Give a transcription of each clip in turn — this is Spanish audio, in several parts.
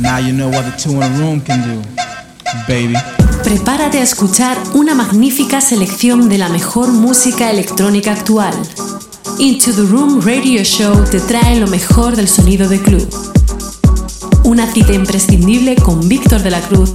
Now you know what the two in a room can do, baby. Prepárate a escuchar una magnífica selección de la mejor música electrónica actual. Into the Room Radio Show te trae lo mejor del sonido de club. Una cita imprescindible con Víctor de la Cruz.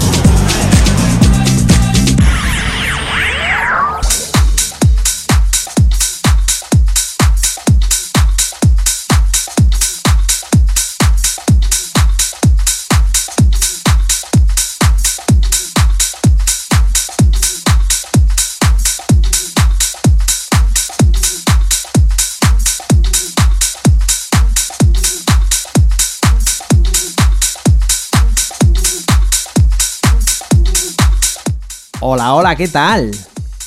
Hola, hola, ¿qué tal?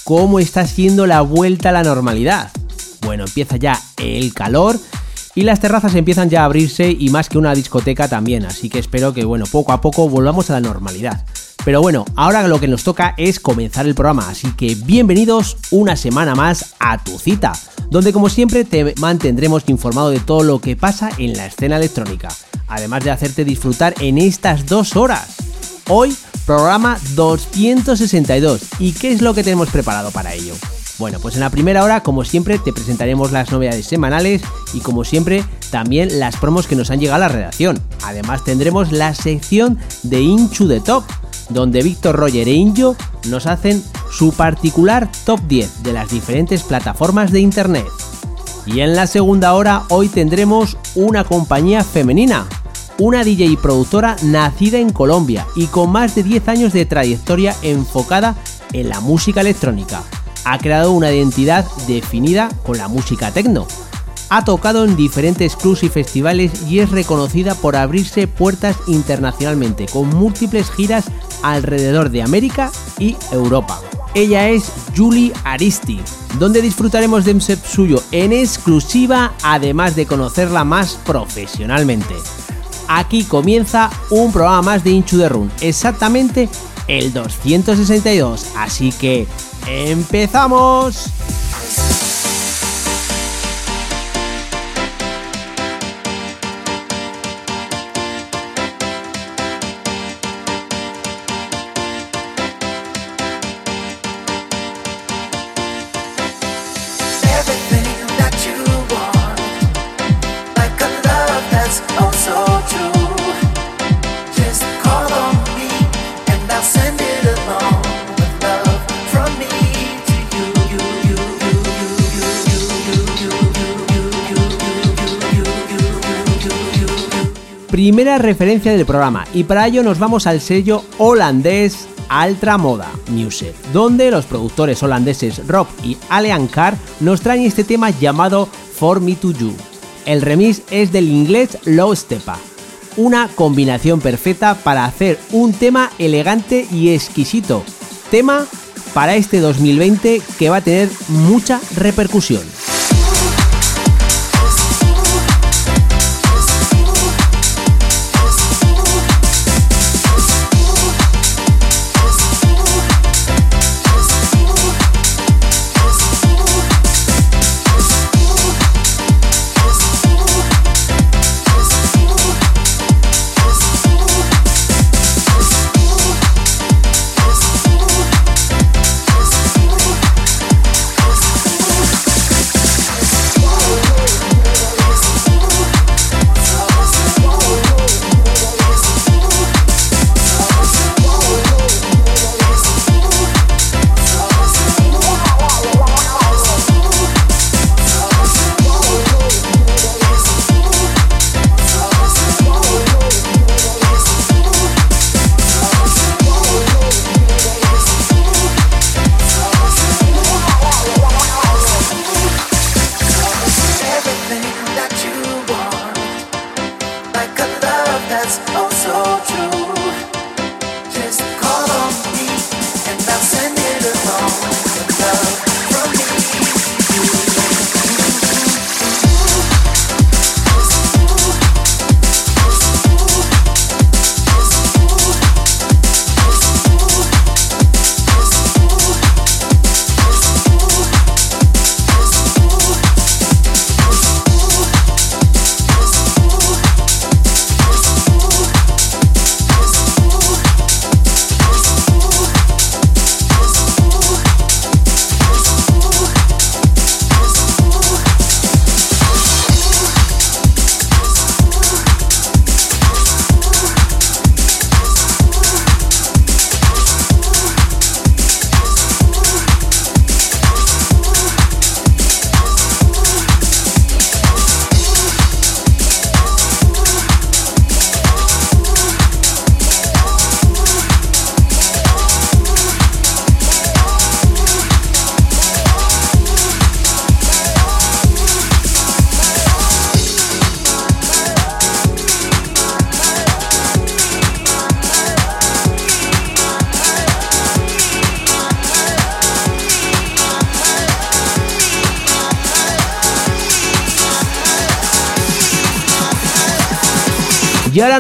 ¿Cómo está siendo la vuelta a la normalidad? Bueno, empieza ya el calor y las terrazas empiezan ya a abrirse y más que una discoteca también, así que espero que bueno, poco a poco volvamos a la normalidad. Pero bueno, ahora lo que nos toca es comenzar el programa, así que bienvenidos una semana más a tu cita, donde como siempre te mantendremos informado de todo lo que pasa en la escena electrónica, además de hacerte disfrutar en estas dos horas. Hoy programa 262. ¿Y qué es lo que tenemos preparado para ello? Bueno, pues en la primera hora, como siempre, te presentaremos las novedades semanales y como siempre, también las promos que nos han llegado a la redacción. Además tendremos la sección de Inchu de Top, donde Víctor Roger e Injo nos hacen su particular top 10 de las diferentes plataformas de Internet. Y en la segunda hora, hoy tendremos una compañía femenina, una DJ y productora nacida en Colombia y con más de 10 años de trayectoria enfocada en la música electrónica. Ha creado una identidad definida con la música techno. Ha tocado en diferentes clubs y festivales y es reconocida por abrirse puertas internacionalmente con múltiples giras alrededor de América y Europa. Ella es Julie Aristi, donde disfrutaremos de un set suyo en exclusiva, además de conocerla más profesionalmente aquí comienza un programa más de Inchu de Run, exactamente el 262. Así que, ¡empezamos! Referencia del programa y para ello nos vamos al sello holandés Altra Moda Music, donde los productores holandeses Rob y Alean Carr nos traen este tema llamado For Me To You. El remix es del inglés Low Stepa, una combinación perfecta para hacer un tema elegante y exquisito. Tema para este 2020 que va a tener mucha repercusión.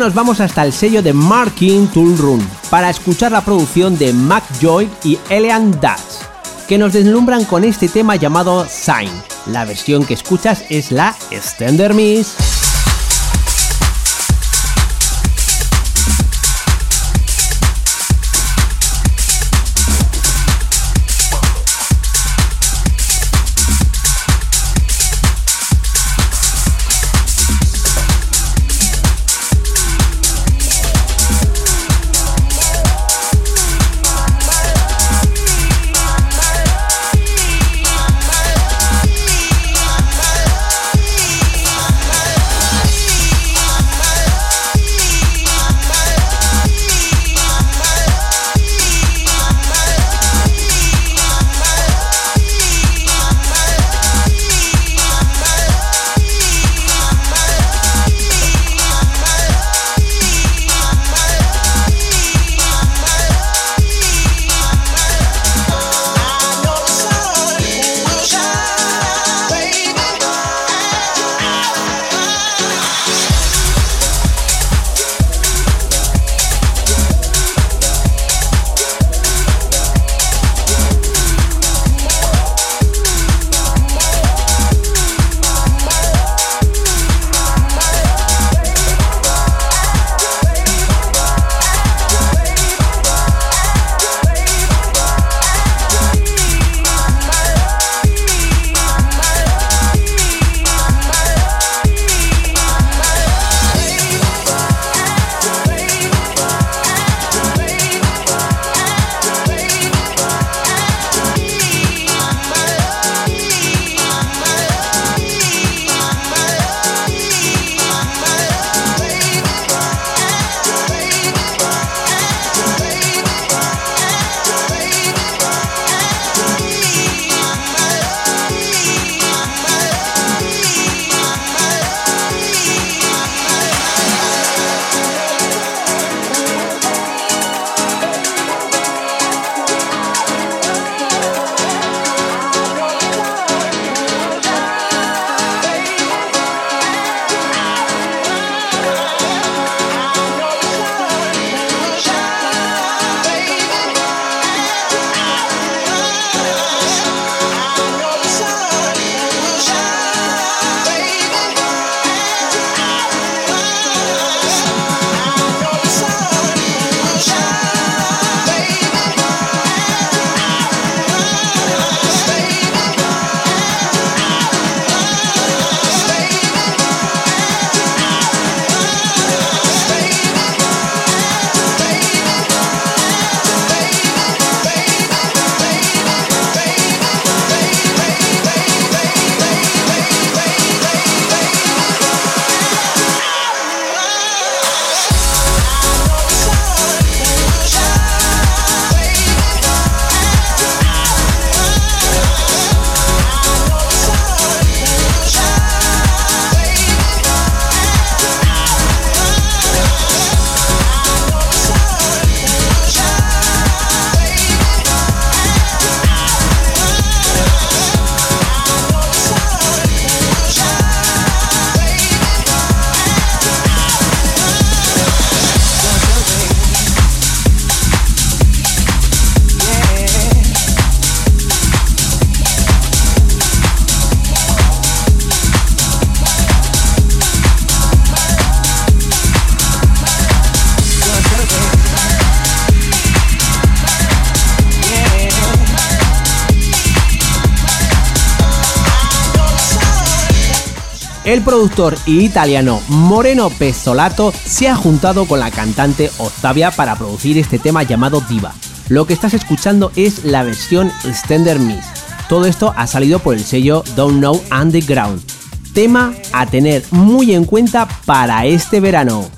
Nos vamos hasta el sello de Marking Tool Room para escuchar la producción de Mac Joy y Elian Dutch, que nos deslumbran con este tema llamado Sign. La versión que escuchas es la Extender Miss. El productor italiano Moreno Pezzolato se ha juntado con la cantante Octavia para producir este tema llamado Diva. Lo que estás escuchando es la versión Extender Miss. Todo esto ha salido por el sello Don't Know Underground. Tema a tener muy en cuenta para este verano.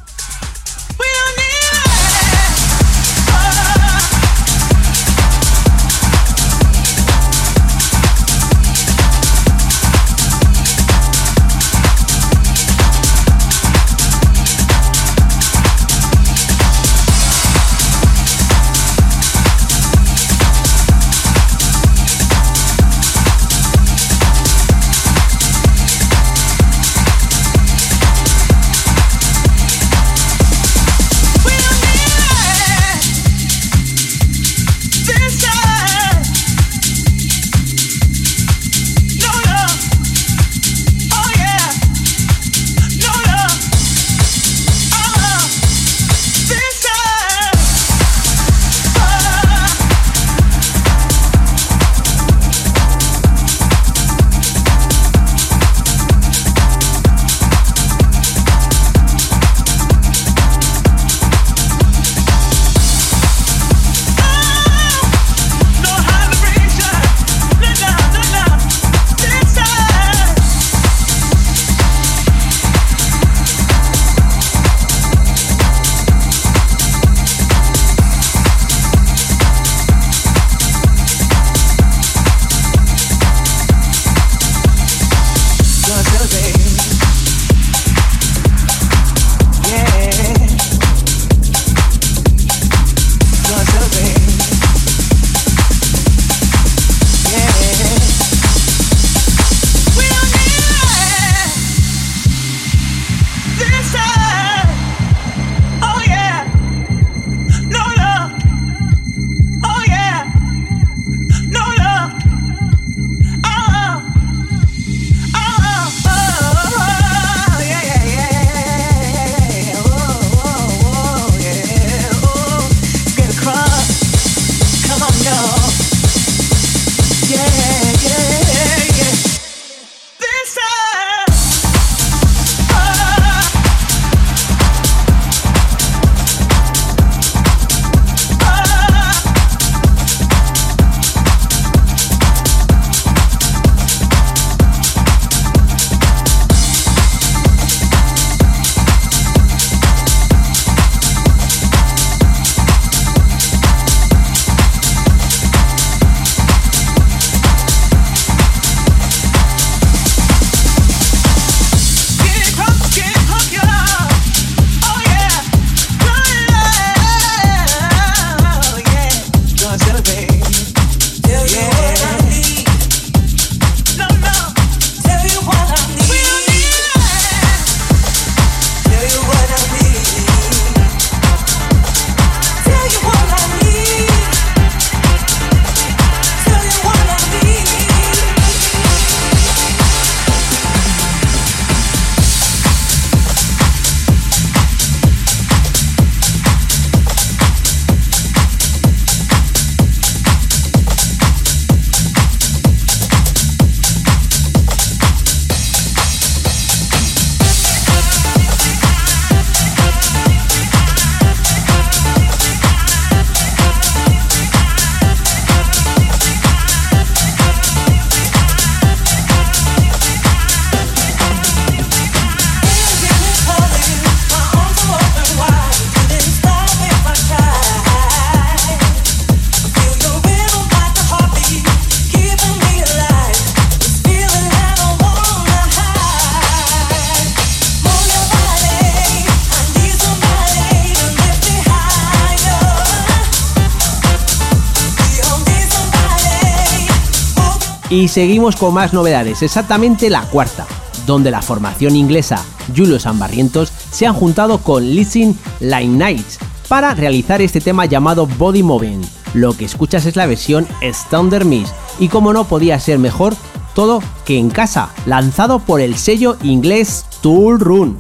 Y seguimos con más novedades, exactamente la cuarta, donde la formación inglesa Julio Barrientos se han juntado con Listen Like Nights para realizar este tema llamado Body Moving. Lo que escuchas es la versión Thunder Miss y como no podía ser mejor, todo que en casa, lanzado por el sello inglés Tool Run.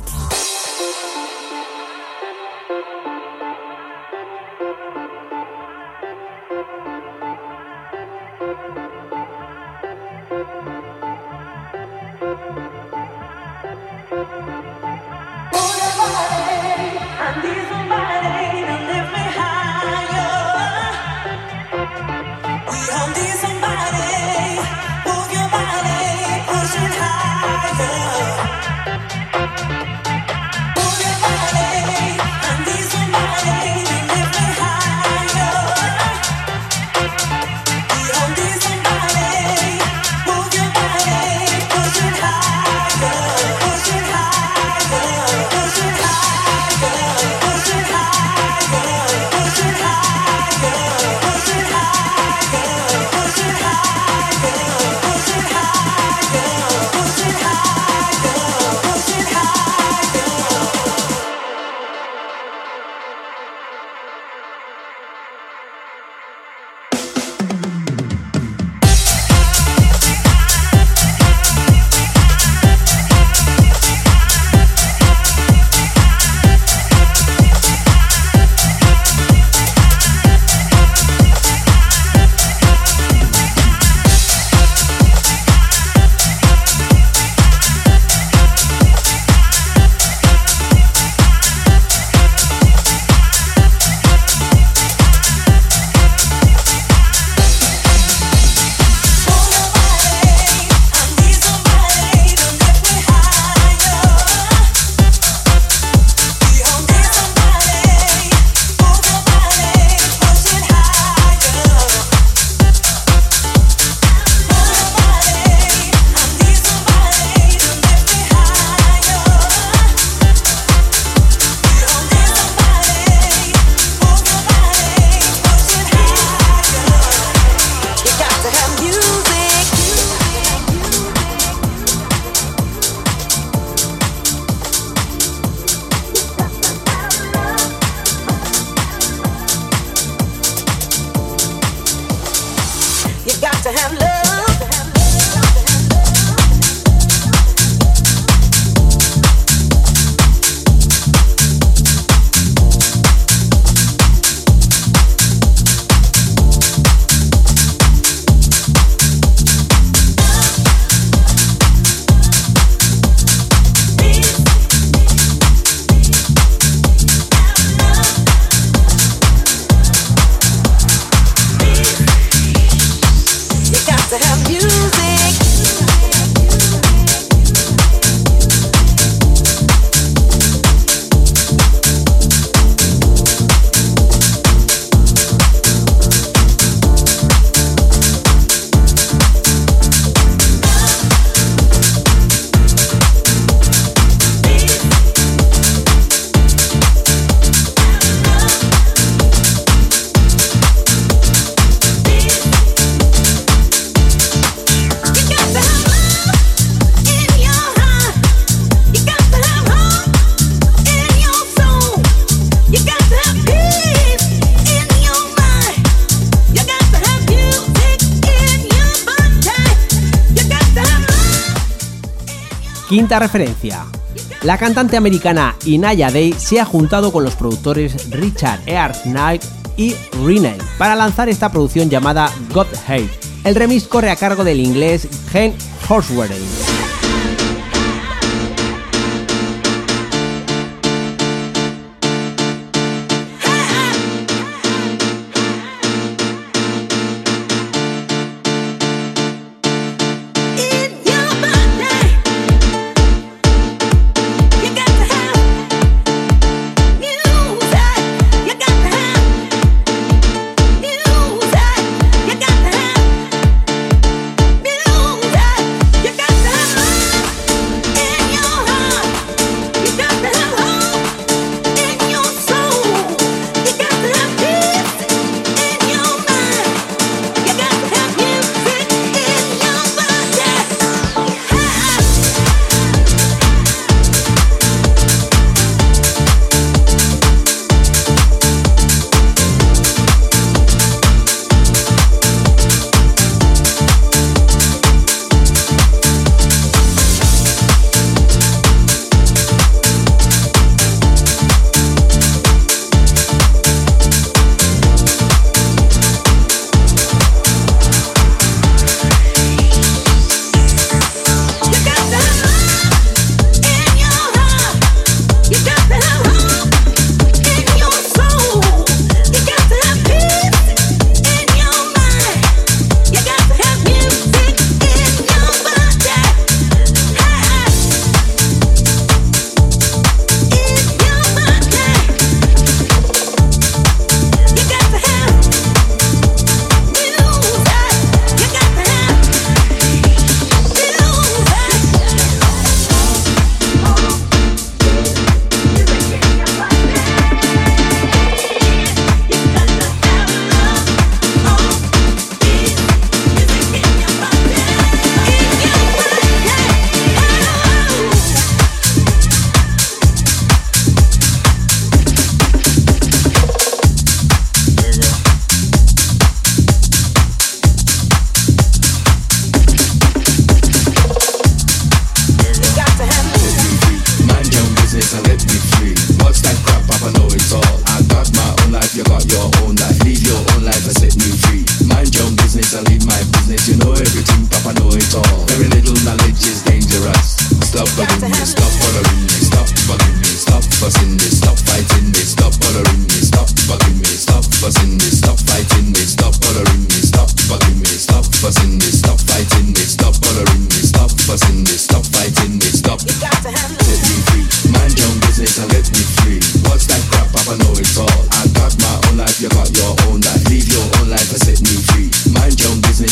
Referencia. La cantante americana Inaya Day se ha juntado con los productores Richard Earl Knight y Renee para lanzar esta producción llamada God Hate. El remix corre a cargo del inglés Gen Horsworthy.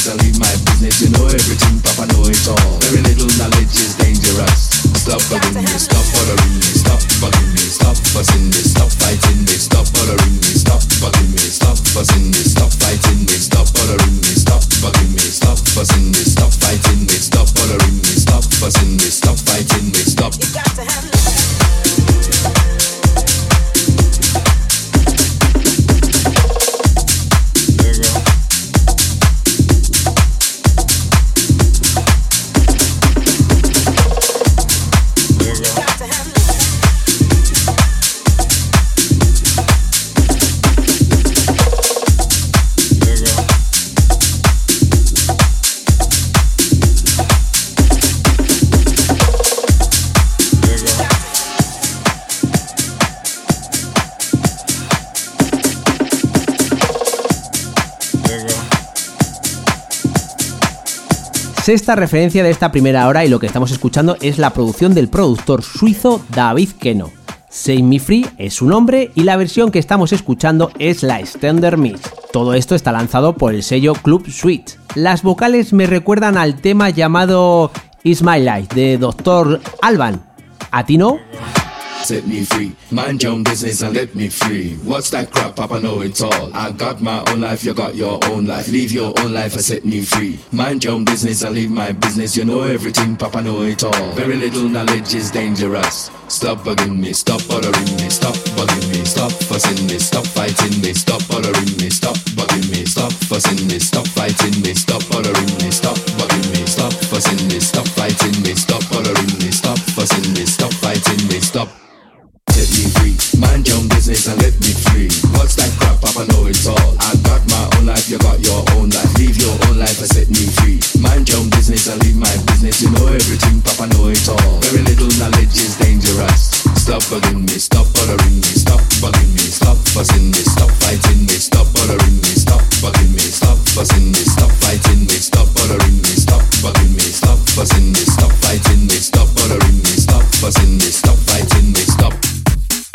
Business and leave my business. You know everything, Papa know it all. Very little knowledge is dangerous. Stop bugging me, stop bothering me, stop bugging me, stop fussing me, stop fighting me, stop bothering me, stop bugging me, stop fussing me, stop Sexta referencia de esta primera hora y lo que estamos escuchando es la producción del productor suizo David Keno. Save Me Free es su nombre y la versión que estamos escuchando es la Extender Mix. Todo esto está lanzado por el sello Club Suite. Las vocales me recuerdan al tema llamado Is My Life de Dr. Alban. ¿A ti no? Set me free. Mind your own business and let me free. What's that crap, Papa know it all. I got my own life, you got your own life. Leave your own life and set me free. Mind your own business and leave my business. You know everything, Papa know it all. Very little knowledge is dangerous. Stop bugging me, stop bothering me, stop bugging me, stop fussing me, stop fighting me, stop bothering me, stop bugging me, stop fussing me, stop fighting me, stop bothering me, stop bugging me, stop fussing me, stop fighting me, stop bothering me, stop fussing me, stop fighting me, stop me free. Mind your own business and let me free. What's that? Papa know all. I got my own life, you got your own life. Leave your own life and set me free. Mind your own business and leave my business. You know everything, Papa know it all. Very little knowledge is dangerous. Stop bugging me, stop bothering me, stop bugging me, stop fussing me, stop fighting me, stop bothering me, stop bugging me, stop fussing me, stop fighting me, stop bothering me, stop bugging me, stop fussing me, stop fighting me, stop.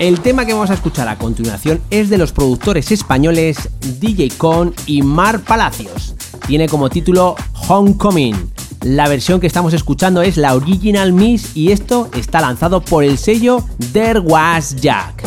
El tema que vamos a escuchar a continuación es de los productores españoles DJ Con y Mar Palacios. Tiene como título Homecoming. La versión que estamos escuchando es la Original Miss y esto está lanzado por el sello There Was Jack.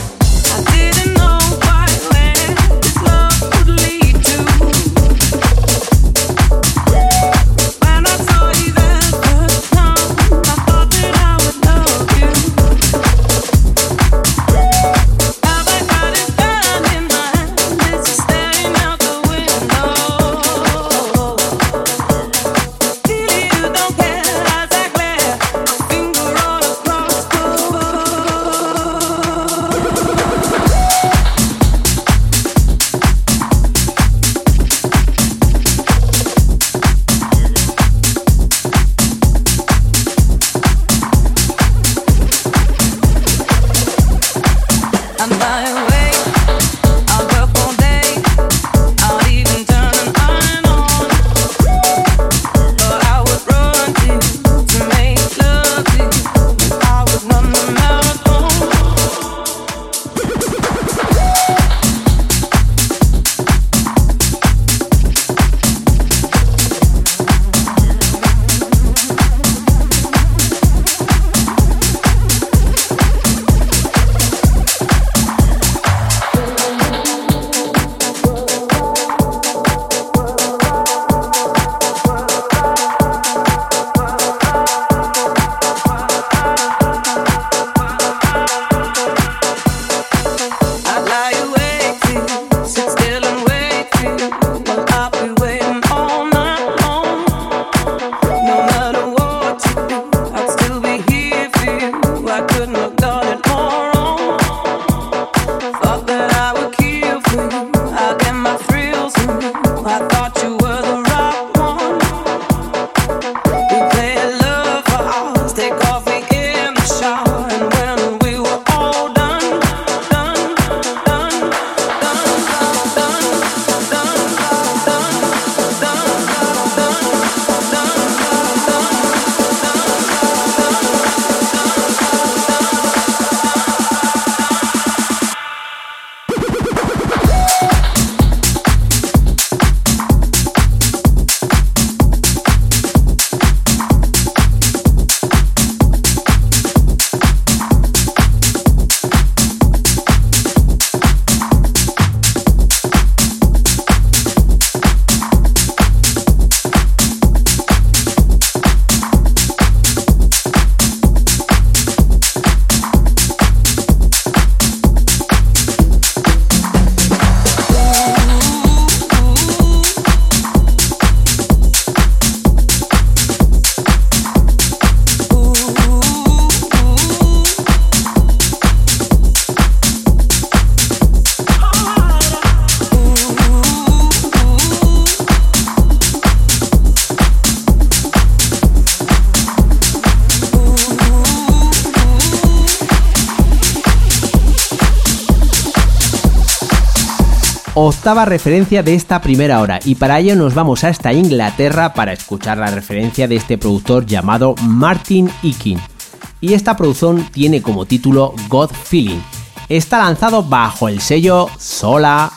Octava referencia de esta primera hora y para ello nos vamos hasta Inglaterra para escuchar la referencia de este productor llamado Martin Ikin. Y esta producción tiene como título God Feeling. Está lanzado bajo el sello Sola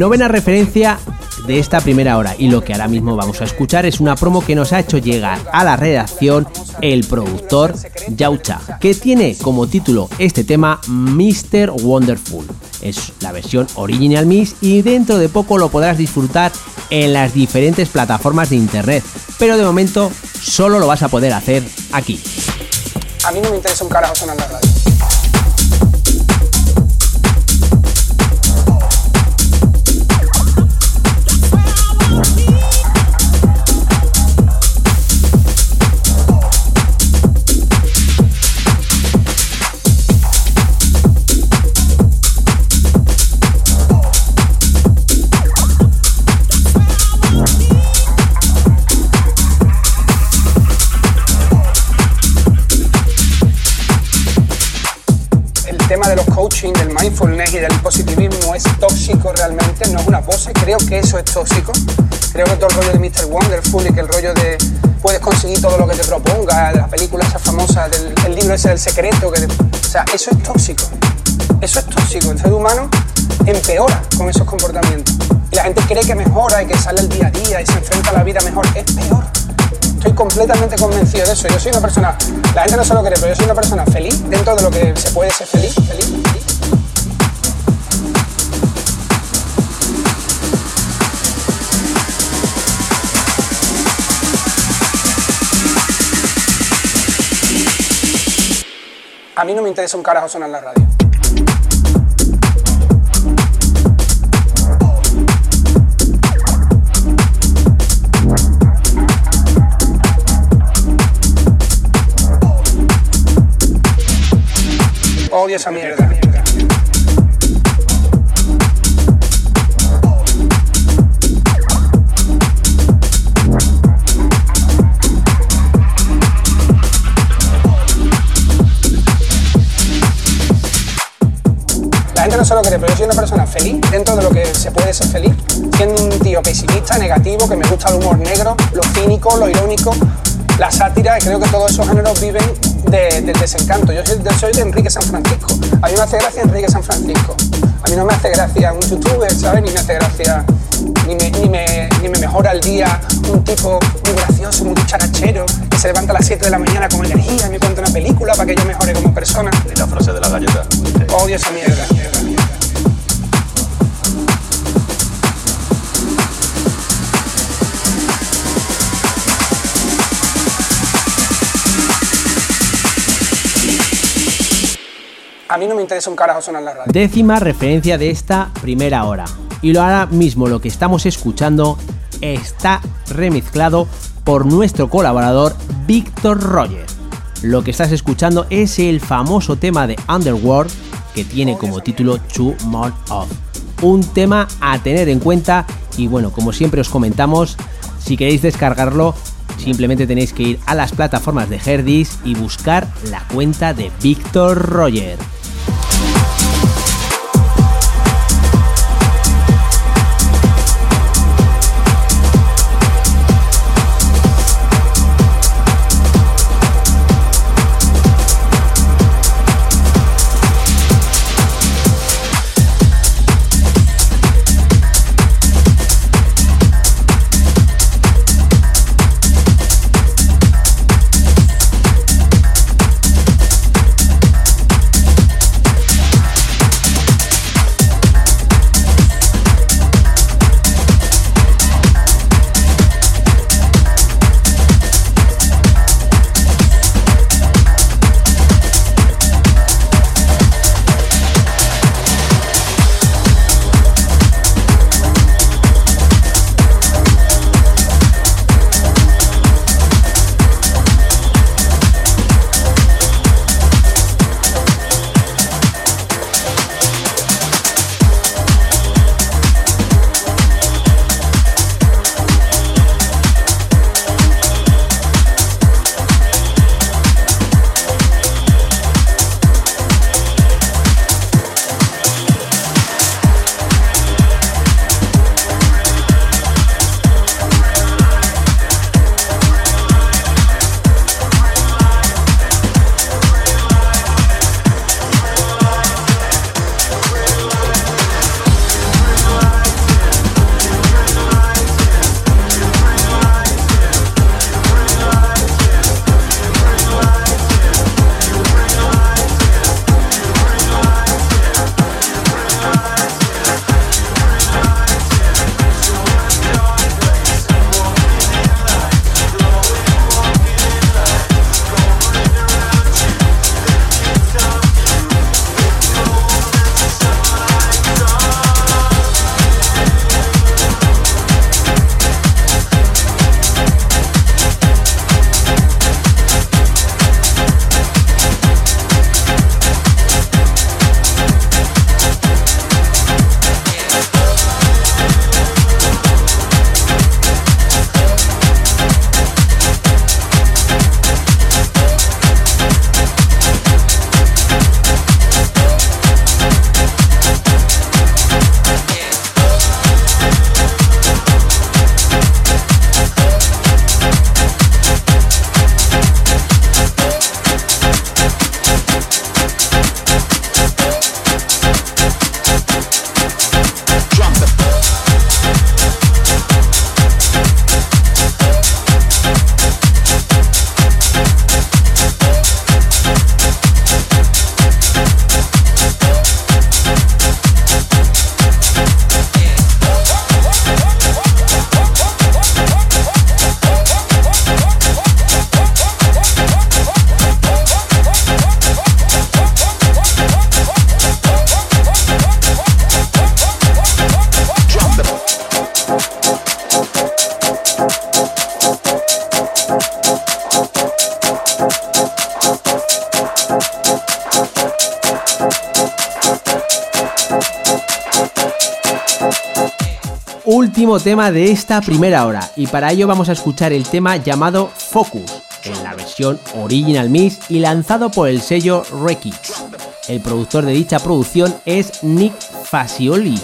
Novena referencia de esta primera hora y lo que ahora mismo vamos a escuchar es una promo que nos ha hecho llegar a la redacción el productor Yaucha, que tiene como título este tema Mr. Wonderful. Es la versión original mix y dentro de poco lo podrás disfrutar en las diferentes plataformas de internet, pero de momento solo lo vas a poder hacer aquí. A mí no me interesa un carajo sonar la radio. Del mindfulness y del positivismo es tóxico realmente, no es una pose, creo que eso es tóxico. Creo que todo el rollo de Mr. Wonderful y que el rollo de puedes conseguir todo lo que te proponga, de la película esa famosa, del libro ese del secreto, que o sea, eso es tóxico. Eso es tóxico. El ser humano empeora con esos comportamientos. Y la gente cree que mejora y que sale el día a día y se enfrenta a la vida mejor. Es peor. Estoy completamente convencido de eso. Yo soy una persona, la gente no se lo cree, pero yo soy una persona feliz dentro de lo que se puede ser feliz, feliz, feliz. A mí no me interesa un carajo sonar en la radio. Odio esa mierda. La gente no se lo cree, pero yo soy una persona feliz dentro de lo que se puede ser feliz, siendo un tío pesimista, negativo, que me gusta el humor negro, lo cínico, lo irónico, la sátira, y creo que todos esos géneros viven del desencanto. Yo soy, de Enrique San Francisco. A mí me hace gracia Enrique San Francisco. A mí no me hace gracia un youtuber, ¿sabes? Ni me hace gracia, ni me, ni me, ni me mejora el día un tipo muy gracioso, muy charachero, que se levanta a las 7 de la mañana con energía y me cuenta una película para que yo mejore como persona. Y la frase de la galleta. Odio esa mierda. A mí no me interesa un carajo sonar la radio. Décima referencia de esta primera hora. Y lo ahora mismo lo que estamos escuchando está remezclado por nuestro colaborador Víctor Roger. Lo que estás escuchando es el famoso tema de Underworld que tiene como título Two More Of. Un tema a tener en cuenta y bueno, como siempre os comentamos, si queréis descargarlo, simplemente tenéis que ir a las plataformas de Herdis y buscar la cuenta de Víctor Roger. Tema de esta primera hora y para ello vamos a escuchar el tema llamado Focus en la versión Original Mix y lanzado por el sello Rekids. El productor de dicha producción es Nick Facioli.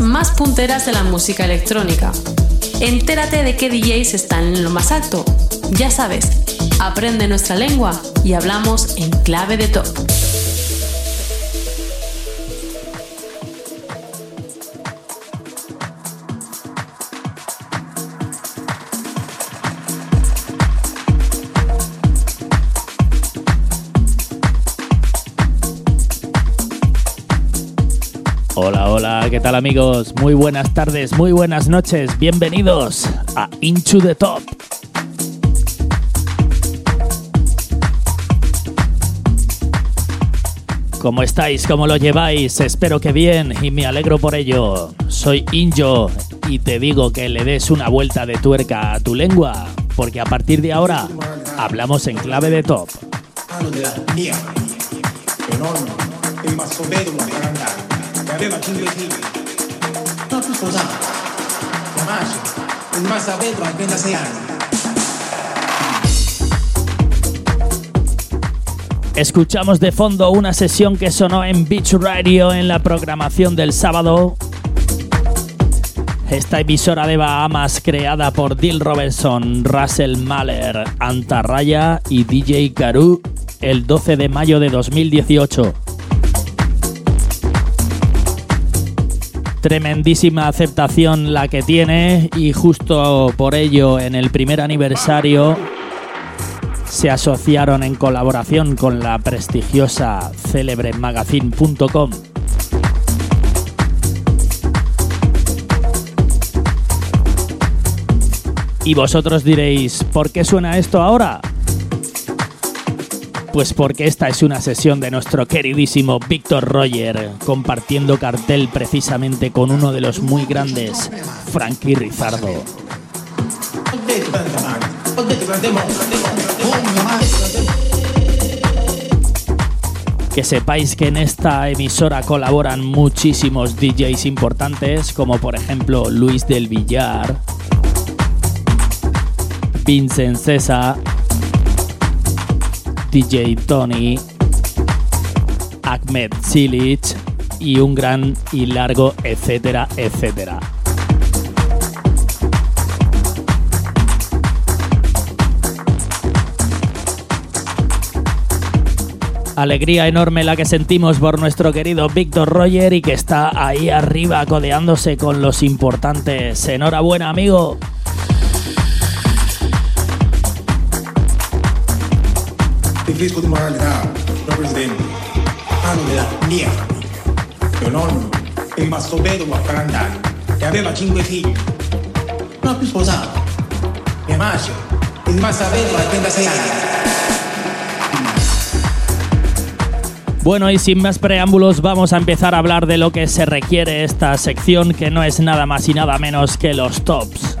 Más punteras de la música electrónica. Entérate de qué DJs están en lo más alto. Ya sabes, aprende nuestra lengua y hablamos en clave de top. ¿Qué tal amigos? Muy buenas tardes, muy buenas noches, bienvenidos a Into the Top. ¿Cómo estáis? ¿Cómo lo lleváis? Espero que bien y me alegro por ello. Soy Injo y te digo que le des una vuelta de tuerca a tu lengua, porque a partir de ahora hablamos en clave de top. Aveva cinque figli. Non più sposato. Chiamaci, è rimasta a vetro a 36 anni. Escuchamos de fondo una sesión que sonó en Beach Radio en la programación del sábado. Esta emisora de Bahamas creada por Dill Robinson, Russell Mahler, Antarraya y DJ Karu el 12 de mayo de 2018. Tremendísima aceptación la que tiene y justo por ello en el primer aniversario se asociaron en colaboración con la prestigiosa celebremagazine.com. Y vosotros diréis, ¿por qué suena esto ahora? Pues porque esta es una sesión de nuestro queridísimo Víctor Roger, compartiendo cartel precisamente con uno de los muy grandes, Frankie Rizardo. Que sepáis que en esta emisora colaboran muchísimos DJs importantes, como por ejemplo Luis del Villar, Vincent César, DJ Tony, Ahmed Silic y un gran y largo etcétera, etcétera. Alegría enorme la que sentimos por nuestro querido Víctor Roger y que está ahí arriba codeándose con los importantes. Enhorabuena, amigo. Riferisco di moralità, signor Presidente. Hanno della mia famiglia. Mio nonno è rimasto vedovo a 40 anni e aveva 5 figli. Non più sposato. Mia madre è rimasta vedova a 36 anni. Bueno, y sin más preámbulos, vamos a empezar a hablar de lo que se requiere esta sección, que no es nada más y nada menos que los tops.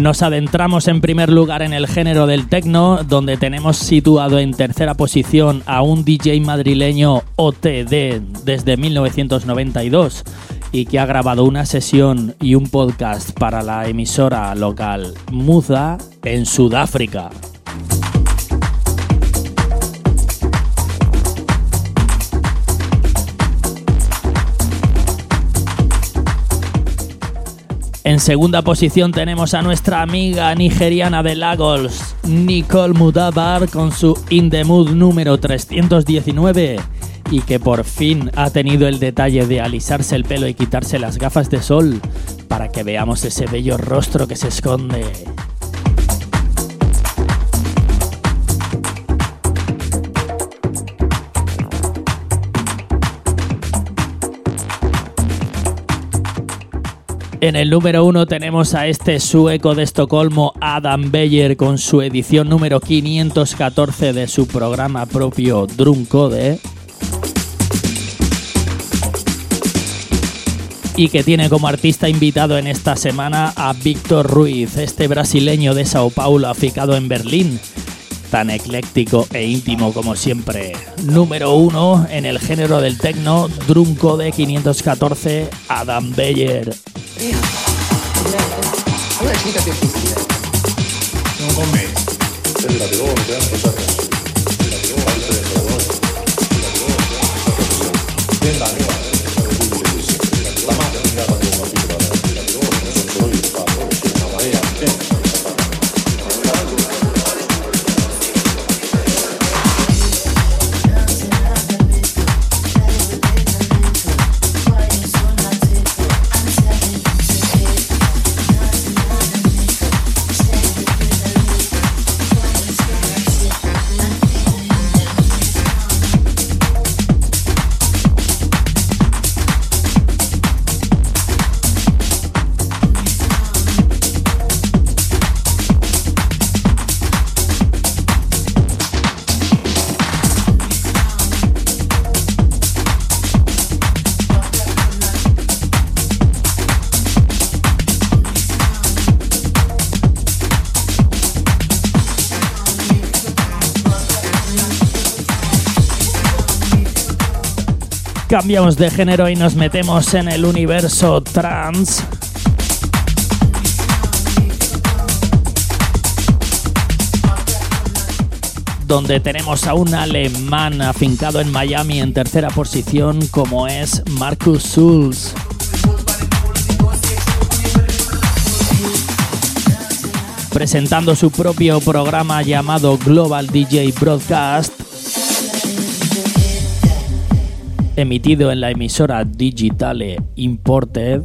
Nos adentramos en primer lugar en el género del techno, donde tenemos situado en tercera posición a un DJ madrileño OTD desde 1992 y que ha grabado una sesión y un podcast para la emisora local Muza en Sudáfrica. En segunda posición tenemos a nuestra amiga nigeriana de Lagos, Nicole Mudabar, con su In the Mood número 319 y que por fin ha tenido el detalle de alisarse el pelo y quitarse las gafas de sol para que veamos ese bello rostro que se esconde. En el número uno tenemos a este sueco de Estocolmo, Adam Beyer, con su edición número 514 de su programa propio Drum Code. Y que tiene como artista invitado en esta semana a Víctor Ruiz, este brasileño de Sao Paulo, aficado en Berlín, tan ecléctico e íntimo como siempre. Número uno en el género del techno, Drunco de 514, Adam Beyer. Cambiamos de género y nos metemos en el universo trans. donde tenemos a un alemán afincado en Miami en tercera posición como es Marcus Schulz. Presentando su propio programa llamado Global DJ Broadcast, emitido en la emisora Digitale Imported.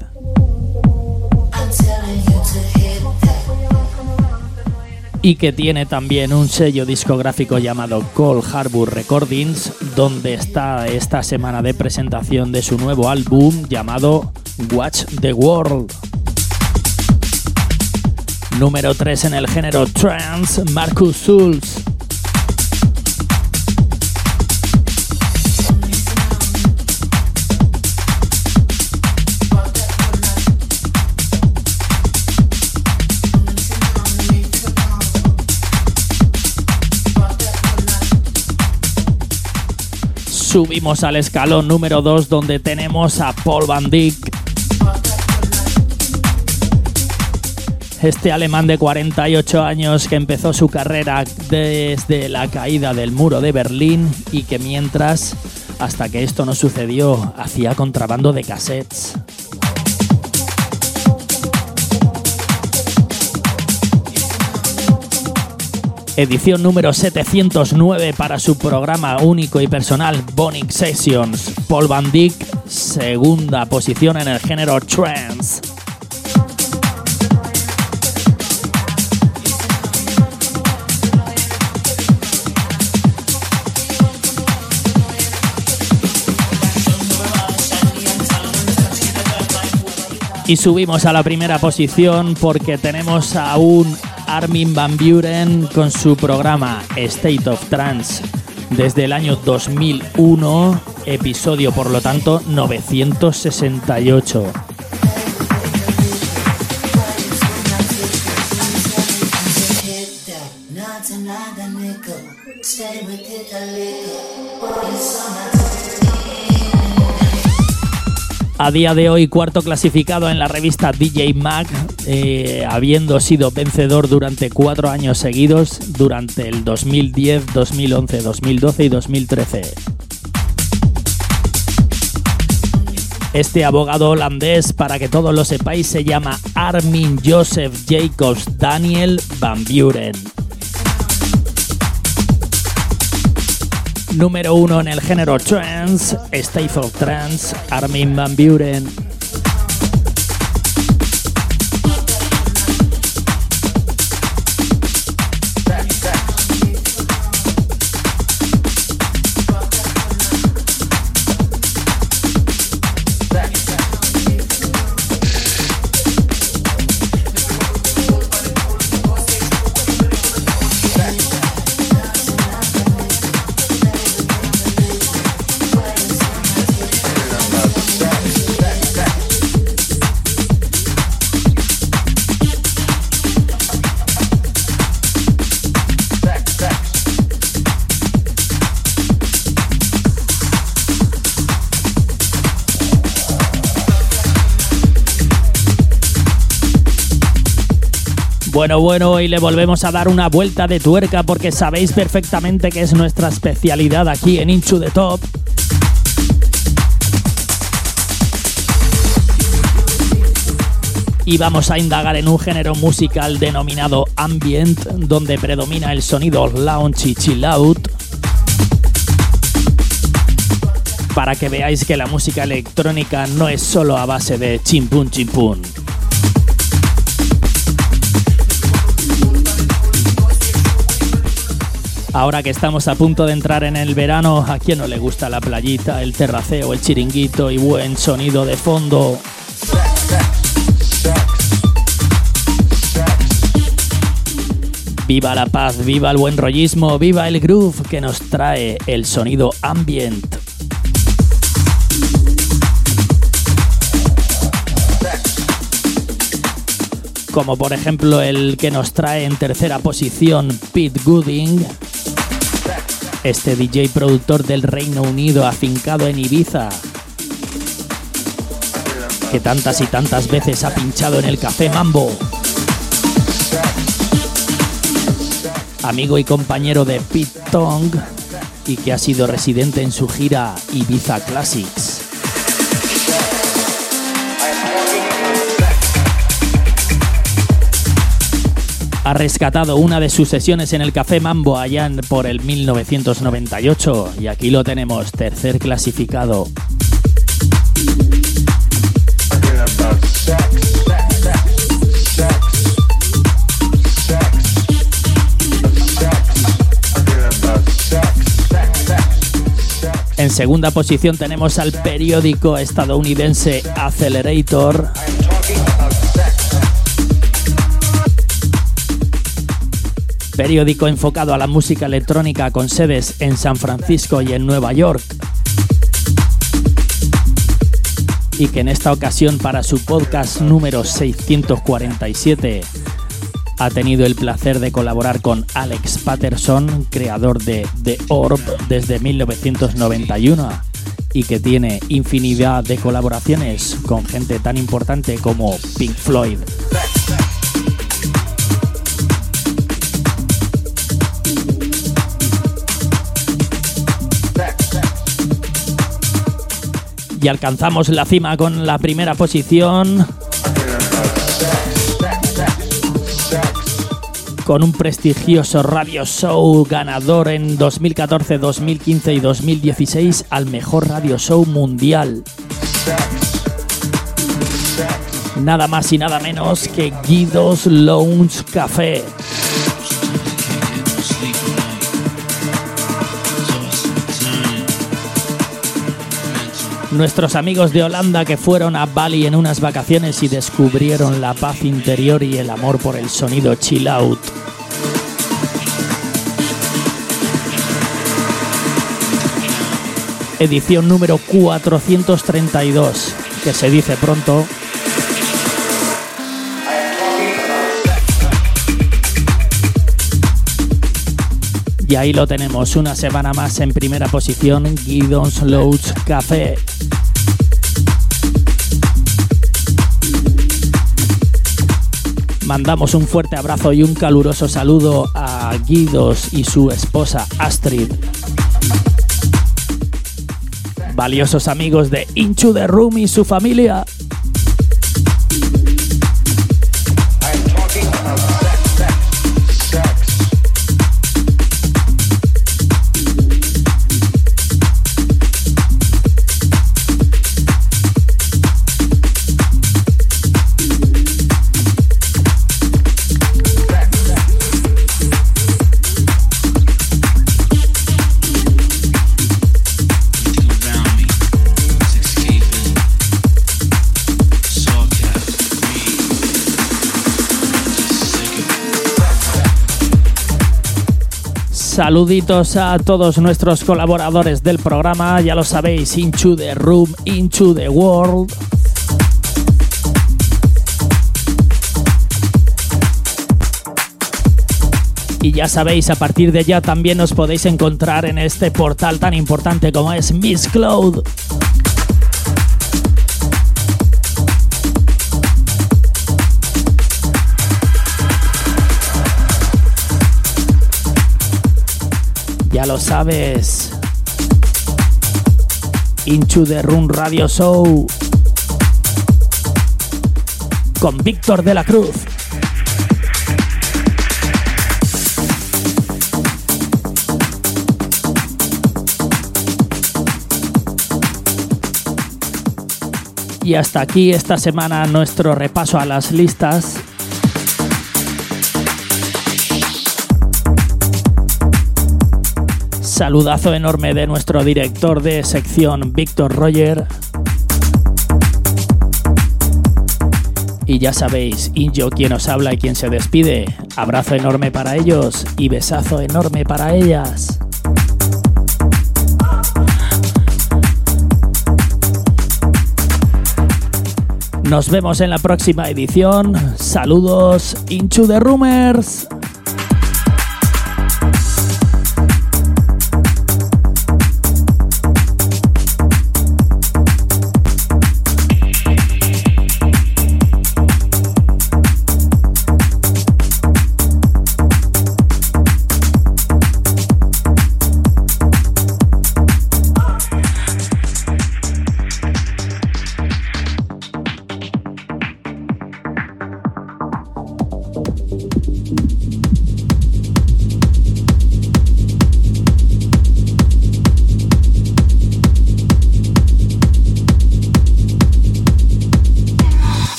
y que tiene también un sello discográfico llamado Cold Harbor Recordings, donde está esta semana de presentación de su nuevo álbum llamado Watch the World. Número 3 en el género trance, Marcus Souls. Subimos al escalón número 2 donde tenemos a Paul Van Dyck. Este alemán de 48 años que empezó su carrera desde la caída del muro de Berlín y que mientras, hasta que esto no sucedió, hacía contrabando de cassettes. Edición número 709 para su programa único y personal Bonic Sessions. Paul Van Dyck, segunda posición en el género trance. Y subimos a la primera posición porque tenemos a un Armin Van Buren con su programa State of Trance desde el año 2001, episodio por lo tanto 968. A día de hoy cuarto clasificado en la revista DJ Mag, eh, habiendo sido vencedor durante cuatro años seguidos, durante el 2010, 2011, 2012 y 2013. Este abogado holandés, para que todos lo sepáis, se llama Armin Joseph Jacobs Daniel Van Buren. Número uno en el género trance, of Trance, Armin Van Buren. Bueno, bueno, y le volvemos a dar una vuelta de tuerca porque sabéis perfectamente que es nuestra especialidad aquí en Inchu the Top. Y vamos a indagar en un género musical denominado ambient, donde predomina el sonido lounge y chill out. Para que veáis que la música electrónica no es solo a base de chimpún chimpún. Ahora que estamos a punto de entrar en el verano, ¿a quién no le gusta la playita, el terraceo, el chiringuito y buen sonido de fondo? Viva la paz, viva el buen rollismo, viva el groove que nos trae el sonido ambient. Como por ejemplo el que nos trae en tercera posición Pete Gooding este DJ productor del Reino Unido afincado en Ibiza que tantas y tantas veces ha pinchado en el Café Mambo. Amigo y compañero de Pete Tong y que ha sido residente en su gira Ibiza Classics. Ha rescatado una de sus sesiones en el Café Mambo allá por el 1998 y aquí lo tenemos, tercer clasificado. En segunda posición tenemos al periódico estadounidense Accelerator. Periódico enfocado a la música electrónica con sedes en San Francisco y en Nueva York. Y que en esta ocasión para su podcast número 647 ha tenido el placer de colaborar con Alex Patterson, creador de The Orb desde 1991 y que tiene infinidad de colaboraciones con gente tan importante como Pink Floyd. Y alcanzamos la cima con la primera posición con un prestigioso radio show ganador en 2014, 2015 y 2016 al mejor radio show mundial. Nada más y nada menos que Guido's Lounge Café. Nuestros amigos de Holanda que fueron a Bali en unas vacaciones y descubrieron la paz interior y el amor por el sonido chill out. Edición número 432, que se dice pronto. Y ahí lo tenemos, una semana más en primera posición, Guidon's Loads Café. Mandamos un fuerte abrazo y un caluroso saludo a Guidos y su esposa Astrid. Valiosos amigos de Inchu the Room y su familia. Saluditos a todos nuestros colaboradores del programa, ya lo sabéis, Into the Room, Into the World. Y ya sabéis, a partir de ya también os podéis encontrar en este portal tan importante como es Miss Cloud. Ya lo sabes. Into the Run Radio Show. Con Víctor de la Cruz. Y hasta aquí esta semana nuestro repaso a las listas Saludazo enorme de nuestro director de sección, Víctor Roger. Y ya sabéis, Injo quien os habla y quien se despide. Abrazo enorme para ellos y besazo enorme para ellas. Nos vemos en la próxima edición. Saludos, Inchu de Rumors.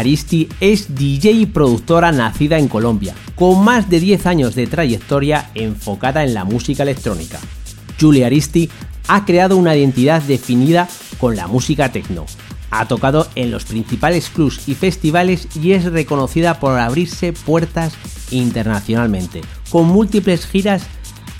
Aristi es DJ y productora nacida en Colombia, con más de 10 años de trayectoria enfocada en la música electrónica. Julie Aristi ha creado una identidad definida con la música techno. Ha tocado en los principales clubs y festivales y es reconocida por abrirse puertas internacionalmente, con múltiples giras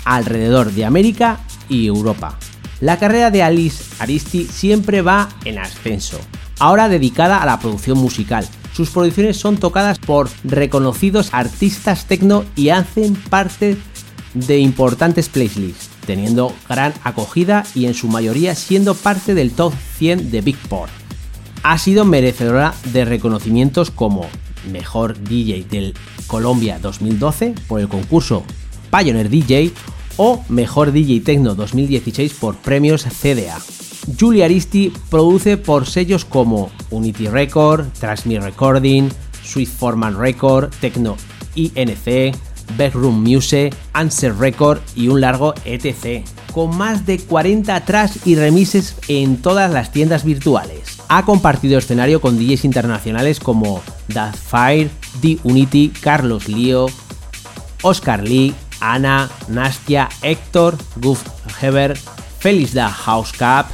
alrededor de América y Europa. La carrera de Alice Aristi siempre va en ascenso, ahora dedicada a la producción musical. Sus producciones son tocadas por reconocidos artistas techno y hacen parte de importantes playlists teniendo gran acogida y en su mayoría siendo parte del top 100 de Beatport. Ha sido merecedora de reconocimientos como Mejor DJ del Colombia 2012 por el concurso Pioneer DJ o Mejor DJ Tecno 2016 por premios CDA. Julia Aristi produce por sellos como Unity Record, Transmit Recording, Sweet Forman Record, Tecno INC, Bedroom Muse, Answer Record y un largo etc. Con más de 40 tracks y remises en todas las tiendas virtuales. Ha compartido escenario con DJs internacionales como Daft Fire, The Unity, Carlos Lío, Oscar Lee, Ana, Nastia, Héctor, Goof Heber, Félix da House Cup,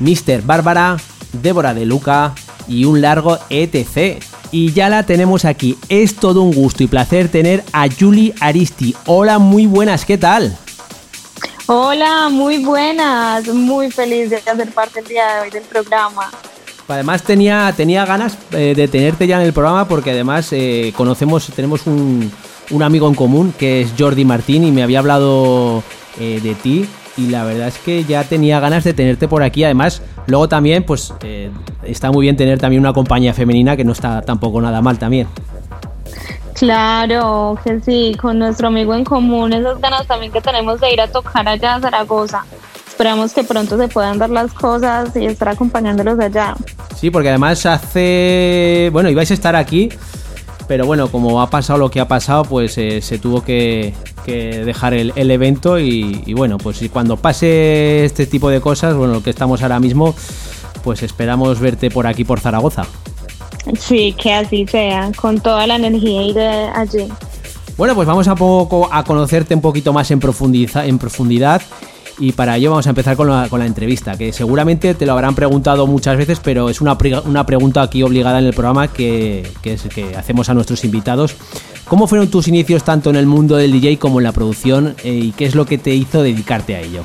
Mr. Bárbara, Débora de Luca y un largo etc y ya la tenemos aquí. Es todo un gusto y placer tener a Julie Aristi. Hola, muy buenas, ¿qué tal? Hola, muy buenas. Muy feliz de hacer parte el día de hoy del programa. Además tenía, tenía ganas eh, de tenerte ya en el programa porque además eh, conocemos, tenemos un, un, amigo en común que es Jordi Martín y me había hablado eh, de ti y la verdad es que ya tenía ganas de tenerte por aquí. Además, luego también, pues eh, está muy bien tener también una compañía femenina que no está tampoco nada mal también. Claro, que sí, con nuestro amigo en común, esas ganas también que tenemos de ir a tocar allá a Zaragoza. Esperamos que pronto se puedan dar las cosas y estar acompañándolos allá. Sí, porque además hace, bueno, ibais a estar aquí, pero bueno, como ha pasado lo que ha pasado, pues eh, se tuvo que, que dejar el, el evento y, y, bueno, pues cuando pase este tipo de cosas, bueno, lo que estamos ahora mismo, pues esperamos verte por aquí, por Zaragoza. Sí, que así sea, con toda la energía y de allí. Bueno, pues vamos a poco a conocerte un poquito más en profundidad, en profundidad y para ello vamos a empezar con la, con la, entrevista, que seguramente te lo habrán preguntado muchas veces, pero es una, una pregunta aquí obligada en el programa que, que, hacemos a nuestros invitados. ¿Cómo fueron tus inicios tanto en el mundo del DJ como en la producción eh, y qué es lo que te hizo dedicarte a ello?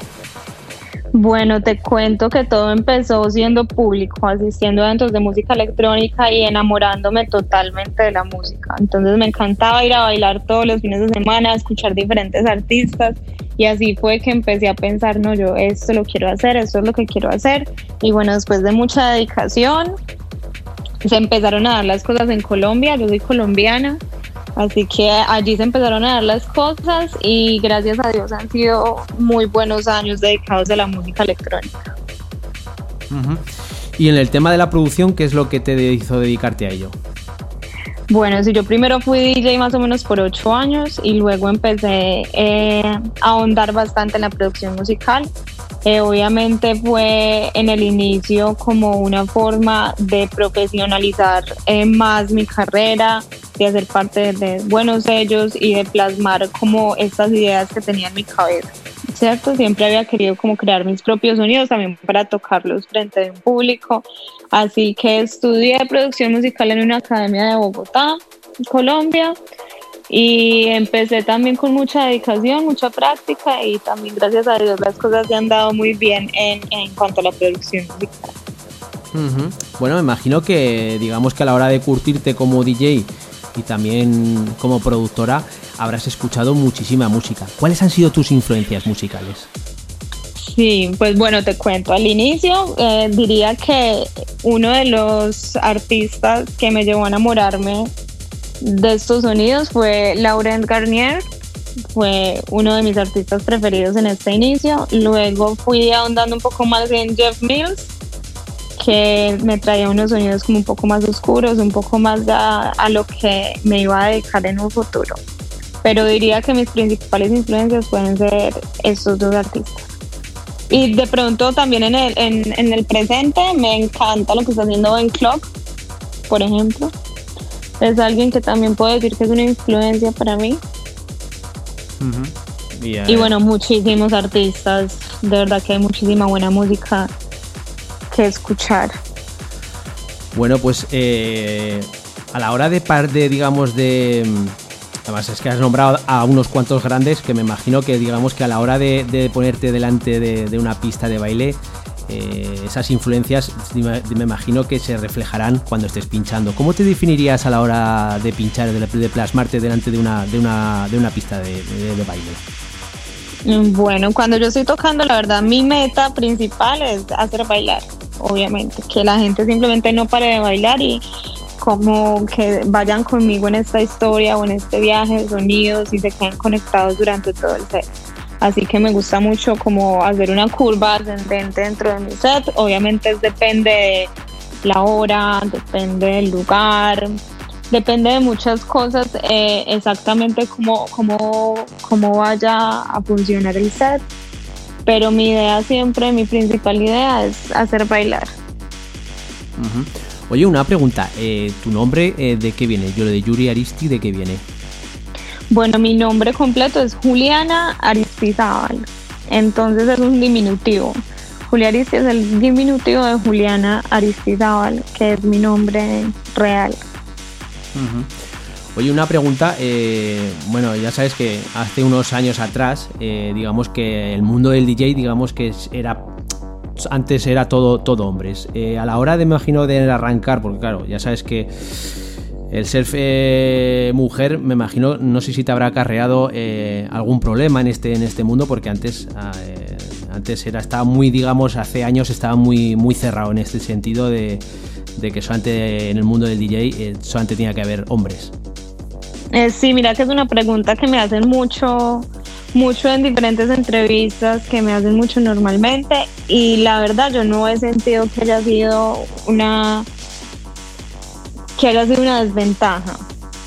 Bueno, te cuento que todo empezó siendo público, asistiendo a eventos de música electrónica y enamorándome totalmente de la música. Entonces me encantaba ir a bailar todos los fines de semana, escuchar diferentes artistas y así fue que empecé a pensar, no, yo esto lo quiero hacer, esto es lo que quiero hacer. Y bueno, después de mucha dedicación, se empezaron a dar las cosas en Colombia, yo soy colombiana, Así que allí se empezaron a dar las cosas y gracias a Dios han sido muy buenos años dedicados a la música electrónica. Uh -huh. Y en el tema de la producción, ¿qué es lo que te hizo dedicarte a ello? Bueno, si yo primero fui DJ más o menos por ocho años y luego empecé eh, a ahondar bastante en la producción musical. Eh, obviamente fue en el inicio como una forma de profesionalizar eh, más mi carrera, de hacer parte de buenos sellos y de plasmar como estas ideas que tenía en mi cabeza. ¿Cierto? Siempre había querido como crear mis propios sonidos también para tocarlos frente a un público. Así que estudié producción musical en una academia de Bogotá, Colombia, y empecé también con mucha dedicación, mucha práctica y también gracias a Dios las cosas se han dado muy bien en, en cuanto a la producción musical. Uh -huh. Bueno, me imagino que digamos que a la hora de curtirte como DJ y también como productora habrás escuchado muchísima música. ¿Cuáles han sido tus influencias musicales? Sí, pues bueno, te cuento. Al inicio eh, diría que uno de los artistas que me llevó a enamorarme de estos sonidos fue Laurent Garnier. Fue uno de mis artistas preferidos en este inicio. Luego fui ahondando un poco más en Jeff Mills, que me traía unos sonidos como un poco más oscuros, un poco más a, a, lo que me iba a dedicar en un futuro. Pero diría que mis principales influencias pueden ser estos dos artistas. Y de pronto también en el, en, en el presente me encanta lo que está haciendo Ben Clock. por ejemplo. Es alguien que también puedo decir que es una influencia para mí. Y, Y bueno, muchísimos artistas. De verdad que hay muchísima buena música que escuchar. Bueno, pues eh, a la hora de par de, digamos, de. mm, Además, es que has nombrado a unos cuantos grandes que me imagino que, digamos, que a la hora de, de ponerte delante de, de una pista de baile, eh, esas influencias me imagino que se reflejarán cuando estés pinchando. ¿Cómo te definirías a la hora de pinchar, de, plasmarte delante de una, de una, de una pista de, de- baile? Mm, Bueno, cuando yo estoy tocando, la verdad, mi meta principal es hacer bailar, obviamente. Que la gente simplemente no pare de bailar y como que vayan conmigo en esta historia o en este viaje sonidos y se queden conectados durante todo el set. Así que me gusta mucho como hacer una curva ascendente dentro de mi set. Obviamente depende de la hora, depende del lugar, depende de muchas cosas eh, exactamente cómo, cómo, cómo vaya a funcionar el set. Pero mi idea siempre, mi principal idea es hacer bailar. Oye, una pregunta. eh, ¿Tu nombre eh, de qué viene? Yo lo de Yuri Aristi, ¿de qué viene? Bueno, mi nombre completo es Juliana Aristizábal. Entonces es un diminutivo. Julia Aristi es el diminutivo de Juliana Aristizábal, que es mi nombre real. Oye, una pregunta. eh, bueno, ya sabes que hace unos años atrás, eh, digamos que el mundo del DJ, digamos que era. Antes era todo, todo hombres. Eh, a la hora de, imagino, de arrancar, porque claro, ya sabes que el ser eh, mujer, me imagino, no sé si te habrá acarreado eh, algún problema en este, en este mundo, porque antes, ah, eh, antes era, estaba muy, digamos, hace años estaba muy, muy cerrado en este sentido de, de que solamente en el mundo del DJ solamente tenía que haber hombres. Sí, mira que es una pregunta que me hacen mucho, mucho en diferentes entrevistas, que me hacen mucho normalmente y la verdad yo no he sentido que haya sido una que haya sido una desventaja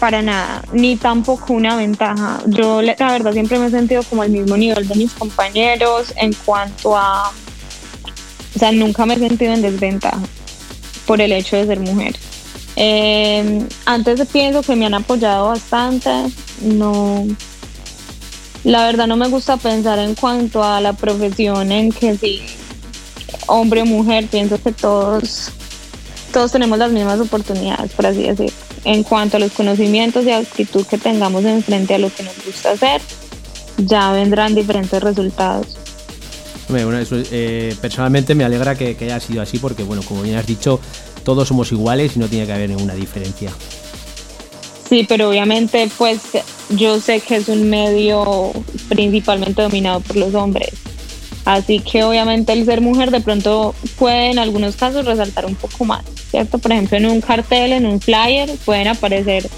para nada, ni tampoco una ventaja. Yo la verdad siempre me he sentido como al mismo nivel de mis compañeros en cuanto a, o sea, nunca me he sentido en desventaja por el hecho de ser mujer. Eh, antes pienso que me han apoyado bastante. No, la verdad no me gusta pensar en cuanto a la profesión en que si hombre o mujer, pienso que todos, todos tenemos las mismas oportunidades, por así decirlo. En cuanto a los conocimientos y actitud que tengamos en frente a lo que nos gusta hacer, ya vendrán diferentes resultados. Bueno, eso, eh, personalmente me alegra que, que haya sido así porque, bueno, como bien has dicho, todos somos iguales y no tiene que haber ninguna diferencia. Sí, pero obviamente pues yo sé que es un medio principalmente dominado por los hombres. Así que obviamente el ser mujer de pronto puede en algunos casos resaltar un poco más, ¿cierto? Por ejemplo, en un cartel, en un flyer, pueden aparecer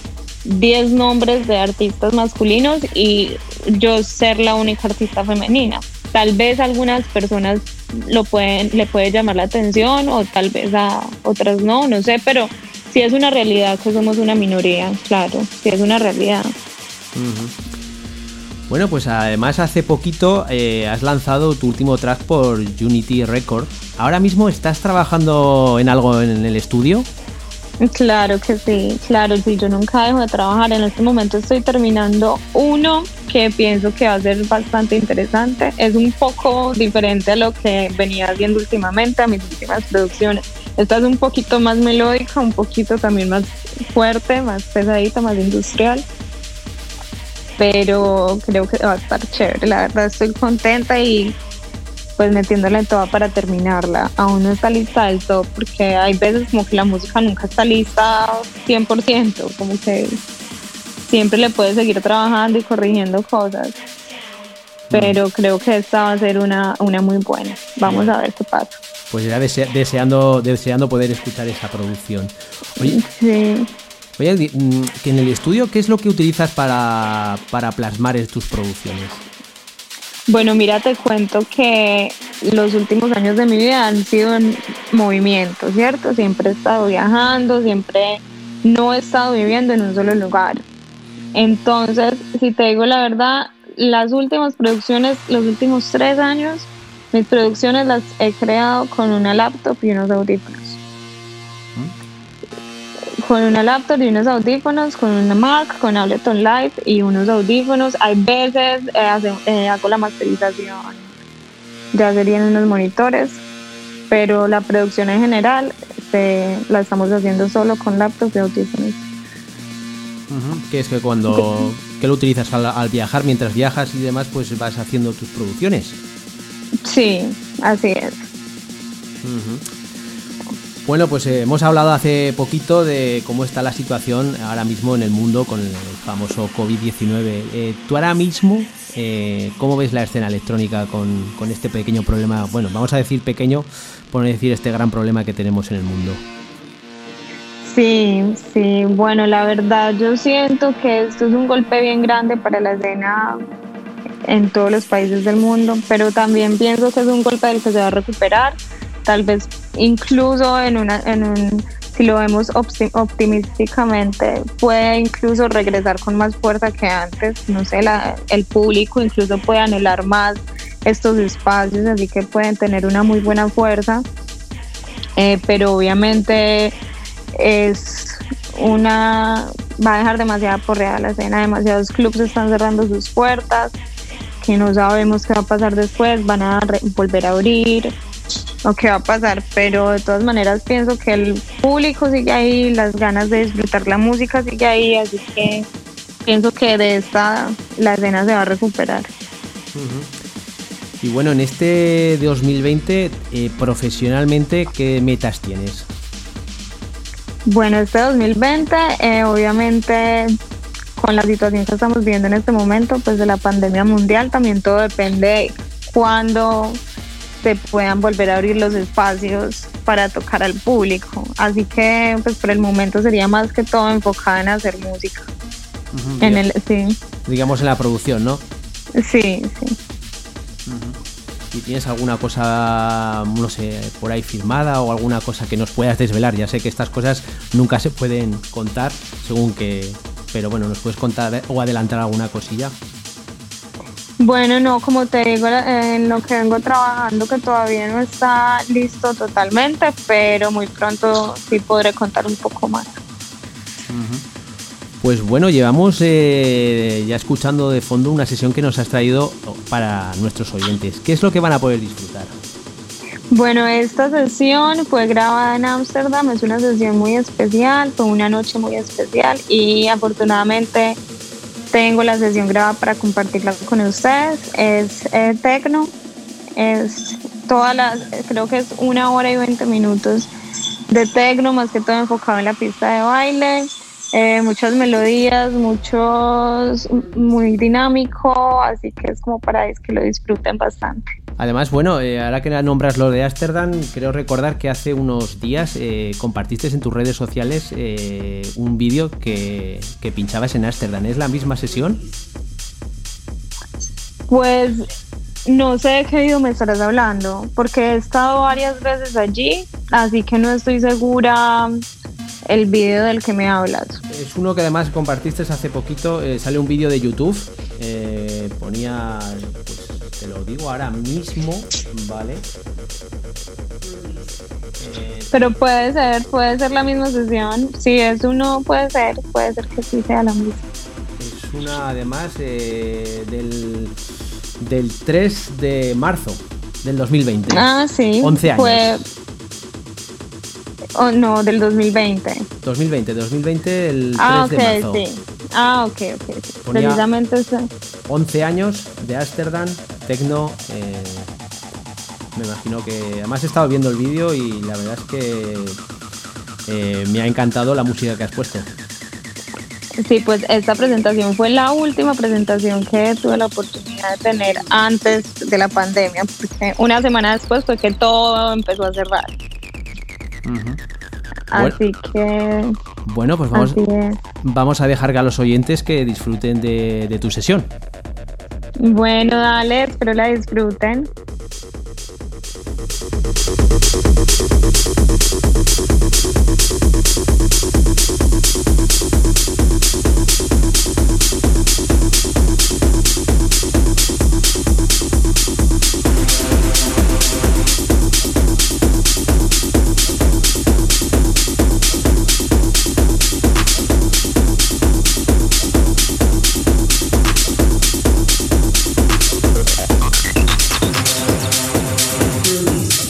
10 nombres de artistas masculinos y yo ser la única artista femenina. Tal vez algunas personas lo pueden, le puede llamar la atención o tal vez a otras no, no sé, pero sí es una realidad que somos una minoría, claro, sí es una realidad. Bueno, pues además hace poquito eh, has lanzado tu último track por Unity Record. Ahora mismo estás trabajando en algo en el estudio. Claro que sí, claro, sí, yo nunca dejo de trabajar. En este momento estoy terminando uno que pienso que va a ser bastante interesante. Es un poco diferente a lo que venía haciendo últimamente, a mis últimas producciones. Esta es un poquito más melódica, un poquito también más fuerte, más pesadita, más industrial. Pero creo que va a estar chévere. La verdad estoy contenta y pues metiéndole en toda para terminarla. Aún no está lista del todo porque hay veces como que la música nunca está lista 100%, como que siempre le puedes seguir trabajando y corrigiendo cosas. Pero creo que esta va a ser una, una muy buena. Vamos a ver qué pasa. Pues ya dese- deseando, deseando poder escuchar esa producción. Oye, Sí. Oye, mm, que en el estudio, ¿qué es lo que utilizas para, para plasmar en tus producciones? Bueno, mira, te cuento que los últimos años de mi vida han sido en movimiento, ¿cierto? Siempre he estado viajando, siempre no he estado viviendo en un solo lugar. Entonces, si te digo la verdad, las últimas producciones, los últimos tres años, mis producciones las he creado con una laptop y unos audífonos. Con una laptop y unos audífonos, con una Mac, con Ableton Live y unos audífonos. Hay veces eh, hace- eh, hago la masterización, ya serían unos monitores, pero la producción en general se- la estamos haciendo solo con laptops y audífonos. Que es que cuando que lo utilizas al, al viajar, mientras viajas y demás, pues vas haciendo tus producciones. Sí, así es. Bueno, pues eh, hemos hablado hace poquito de cómo está la situación ahora mismo en el mundo con el famoso COVID-19. Eh, Tú ahora mismo, eh, ¿cómo ves la escena electrónica con, con este pequeño problema? Bueno, vamos a decir pequeño, por no decir este gran problema que tenemos en el mundo. Sí, sí, bueno, la verdad yo siento que esto es un golpe bien grande para la escena en todos los países del mundo, pero también pienso que es un golpe del que se va a recuperar, tal vez incluso en una, en un, si lo vemos opti- optimísticamente, puede incluso regresar con más fuerza que antes, no sé, la- el público incluso puede anhelar más estos espacios, así que pueden tener una muy buena fuerza, Eh, pero obviamente es una va a dejar demasiada porreada la escena, demasiados clubs están cerrando sus puertas, que no sabemos qué va a pasar después, van a volver a abrir o qué va a pasar, pero de todas maneras pienso que el público sigue ahí, las ganas de disfrutar la música sigue ahí, así que pienso que de esta la escena se va a recuperar. Y bueno, en este 2020, eh, profesionalmente, ¿qué metas tienes? Bueno, este 2020, eh, obviamente, con la situación que estamos viviendo en este momento, pues de la pandemia mundial, también todo depende de cuándo se puedan volver a abrir los espacios para tocar al público. Así que, pues por el momento sería más que todo enfocada en hacer música. En el, sí, Digamos en la producción, ¿no? sí, sí. ¿Y tienes alguna cosa, no sé, por ahí firmada o alguna cosa que nos puedas desvelar? Ya sé que estas cosas nunca se pueden contar, según que... Pero bueno, ¿nos puedes contar o adelantar alguna cosilla? Bueno, no, como te digo, en lo que vengo trabajando, que todavía no está listo totalmente, pero muy pronto sí podré contar un poco más. Pues bueno, llevamos eh, ya escuchando de fondo una sesión que nos has traído para nuestros oyentes. ¿Qué es lo que van a poder disfrutar? Bueno, esta sesión fue grabada en Ámsterdam, es una sesión muy especial, fue una noche muy especial y afortunadamente tengo la sesión grabada para compartirla con ustedes. Es eh, tecno, es todas las, creo que es una hora y 20 minutos de tecno, más que todo enfocado en la pista de baile. eh, muchas melodías, muchos, muy dinámico, así que es como para que lo disfruten bastante. Además, bueno, eh, ahora que nombras lo de Ámsterdam, creo recordar que hace unos días eh, compartiste en tus redes sociales eh, un vídeo que, que pinchabas en Ámsterdam. ¿Es la misma sesión? Pues no sé de qué video me estarás hablando, porque he estado varias veces allí, así que no estoy segura el video del que me hablas. Es uno que además compartiste hace poquito, eh, sale un vídeo de YouTube, eh, ponía, lo digo ahora mismo, ¿vale? Eh, Pero puede ser, puede ser la misma sesión. Si es uno, puede ser, puede ser que sí sea la misma. es una además eh, del, del 3 de marzo del 2020. Ah, sí. 11 años. Fue, oh, no, del 2020. 2020, 2020, el 3 Ah, de ok, marzo. sí. Ah, ok, ok. sí. Ponía- Precisamente ese. 11 años de Ámsterdam, Tecno. eh, me imagino que. Además, he estado viendo el vídeo y la verdad es que eh, me ha encantado la música que has puesto. Sí, pues esta presentación fue la última presentación que tuve la oportunidad de tener antes de la pandemia, porque una semana después fue que todo empezó a cerrar. Así que, Bueno, pues vamos, vamos a dejar a los oyentes que disfruten de, de tu sesión. Bueno, dale, espero la disfruten. release.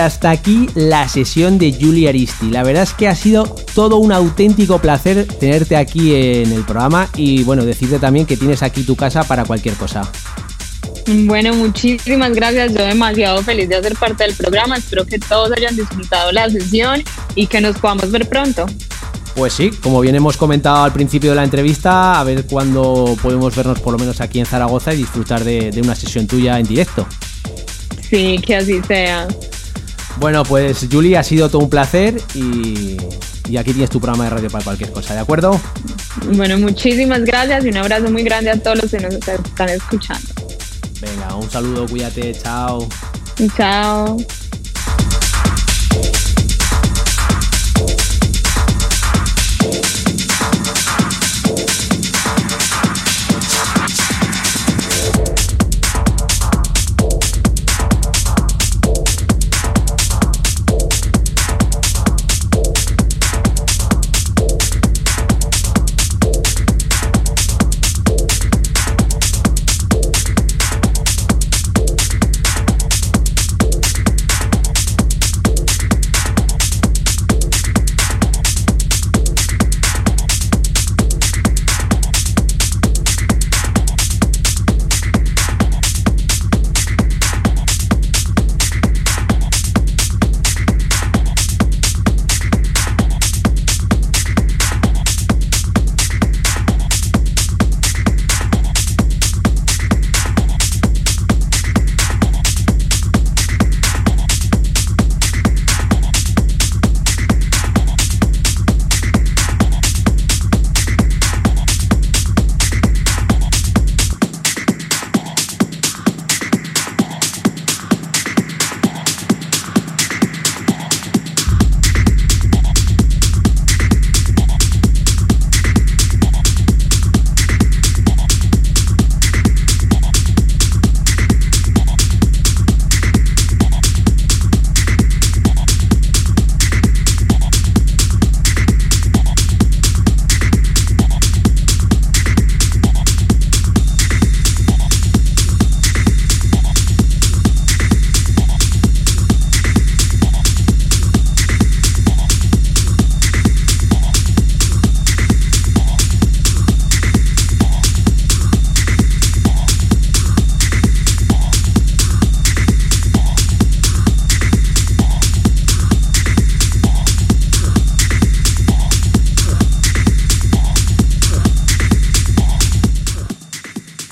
Hasta aquí la sesión de Julie Aristi. La verdad es que ha sido todo un auténtico placer tenerte aquí en el programa y bueno, decirte también que tienes aquí tu casa para cualquier cosa. Bueno, muchísimas gracias. Yo demasiado feliz de hacer parte del programa. Espero que todos hayan disfrutado la sesión y que nos podamos ver pronto. Pues sí, como bien hemos comentado al principio de la entrevista, a ver cuándo podemos vernos por lo menos aquí en Zaragoza y disfrutar de, de una sesión tuya en directo. Sí, que así sea. Bueno, pues Julie, ha sido todo un placer y, y aquí tienes tu programa de radio para cualquier cosa, ¿de acuerdo? Bueno, muchísimas gracias y un abrazo muy grande a todos los que nos están escuchando. Venga, un saludo, cuídate, chao. Chao.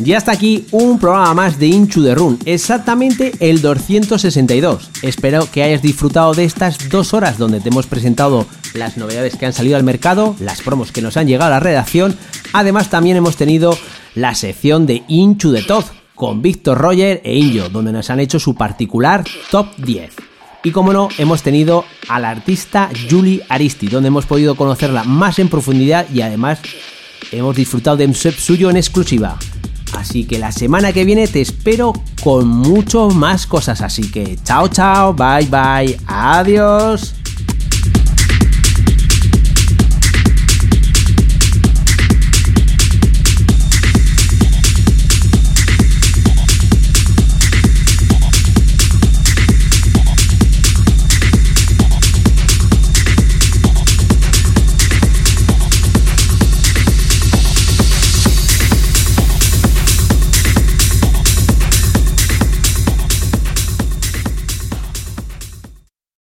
Y hasta aquí un programa más de Inchu de Run, exactamente el 262. Espero que hayas disfrutado de estas dos horas donde te hemos presentado las novedades que han salido al mercado, las promos que nos han llegado a la redacción. Además, también hemos tenido la sección de Inchu de Todd con Víctor Roger e Injo, donde nos han hecho su particular top 10. Y como no, hemos tenido al artista Julie Aristi, donde hemos podido conocerla más en profundidad y además hemos disfrutado de un suyo en exclusiva. Así que la semana que viene te espero con mucho más cosas. Así que chao, chao, bye, bye, adiós.